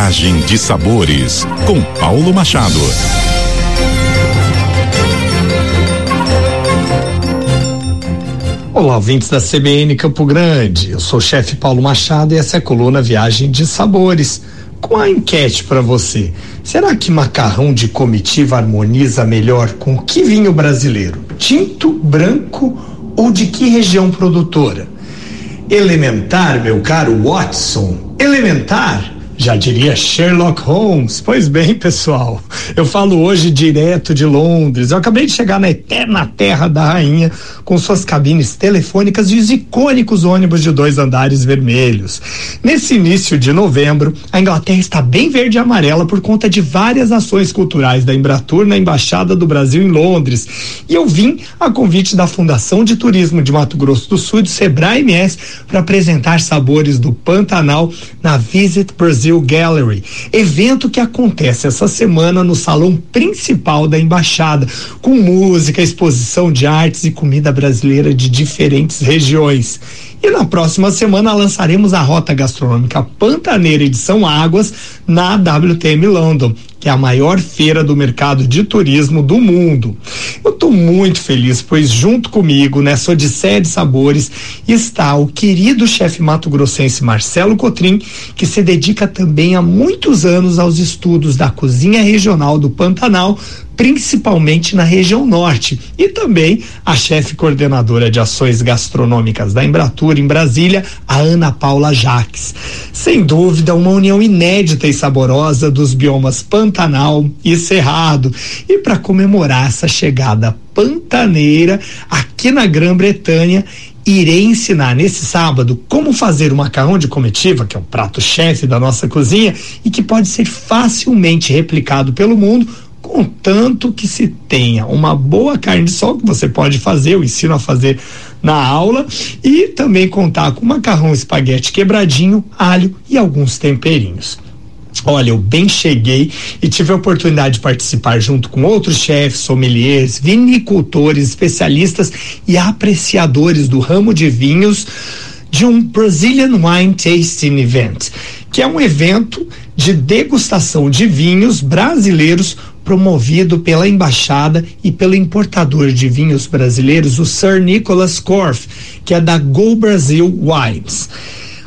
Viagem de Sabores, com Paulo Machado. Olá, ouvintes da CBN Campo Grande. Eu sou o chefe Paulo Machado e essa é a coluna Viagem de Sabores. Com a enquete para você, será que macarrão de comitiva harmoniza melhor com que vinho brasileiro? Tinto, branco ou de que região produtora? Elementar, meu caro Watson, elementar já diria Sherlock Holmes. Pois bem, pessoal, eu falo hoje direto de Londres. Eu acabei de chegar na eterna terra da rainha com suas cabines telefônicas e os icônicos ônibus de dois andares vermelhos. Nesse início de novembro, a Inglaterra está bem verde e amarela por conta de várias ações culturais da Embratur na Embaixada do Brasil em Londres. E eu vim a convite da Fundação de Turismo de Mato Grosso do Sul, do Sebrae MS, para apresentar sabores do Pantanal na Visit Brasil Gallery, evento que acontece essa semana no salão principal da embaixada, com música, exposição de artes e comida brasileira de diferentes regiões. E na próxima semana lançaremos a Rota Gastronômica Pantaneira Edição Águas na WTM London, que é a maior feira do mercado de turismo do mundo. Eu estou muito feliz, pois junto comigo nessa Odisseia de Sabores está o querido chefe mato-grossense Marcelo Cotrim, que se dedica também há muitos anos aos estudos da cozinha regional do Pantanal, principalmente na região norte, e também a chefe coordenadora de ações gastronômicas da Embratura em Brasília, a Ana Paula Jaques. Sem dúvida, uma união inédita e saborosa dos biomas Pantanal e Cerrado. E para comemorar essa chegada pantaneira aqui na Grã-Bretanha, irei ensinar nesse sábado como fazer o macarrão de comitiva, que é o prato chefe da nossa cozinha e que pode ser facilmente replicado pelo mundo contanto que se tenha uma boa carne de sol que você pode fazer, eu ensino a fazer na aula e também contar com macarrão espaguete quebradinho, alho e alguns temperinhos. Olha, eu bem cheguei e tive a oportunidade de participar junto com outros chefes, sommeliers, vinicultores, especialistas e apreciadores do ramo de vinhos de um Brazilian Wine Tasting Event, que é um evento de degustação de vinhos brasileiros promovido pela embaixada e pelo importador de vinhos brasileiros, o Sir Nicholas Korff, que é da Go Brasil Wines.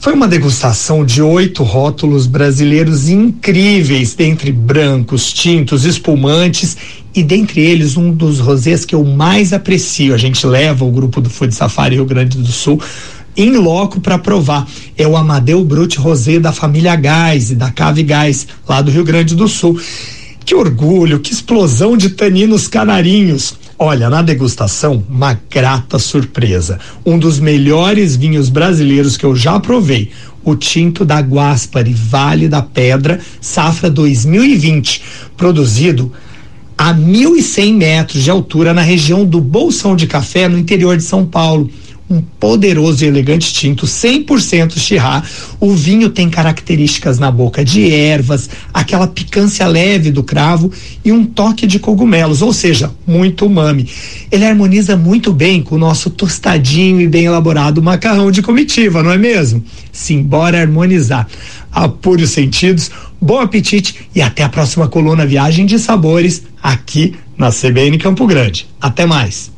Foi uma degustação de oito rótulos brasileiros incríveis, dentre brancos, tintos, espumantes e dentre eles um dos rosés que eu mais aprecio. A gente leva o grupo do Food Safari Rio Grande do Sul em loco para provar. É o Amadeu Brut Rosé da família Gás e da Cave Gás, lá do Rio Grande do Sul. Que orgulho, que explosão de taninos canarinhos. Olha, na degustação, uma grata surpresa. Um dos melhores vinhos brasileiros que eu já provei. O tinto da Guaspari, Vale da Pedra, safra 2020, produzido a 1.100 metros de altura na região do Bolsão de Café, no interior de São Paulo um poderoso e elegante tinto 100% Chirá. O vinho tem características na boca de ervas, aquela picância leve do cravo e um toque de cogumelos, ou seja, muito umami. Ele harmoniza muito bem com o nosso tostadinho e bem elaborado macarrão de comitiva, não é mesmo? Simbora harmonizar. Apure os sentidos, bom apetite e até a próxima coluna Viagem de Sabores aqui na CBN Campo Grande. Até mais.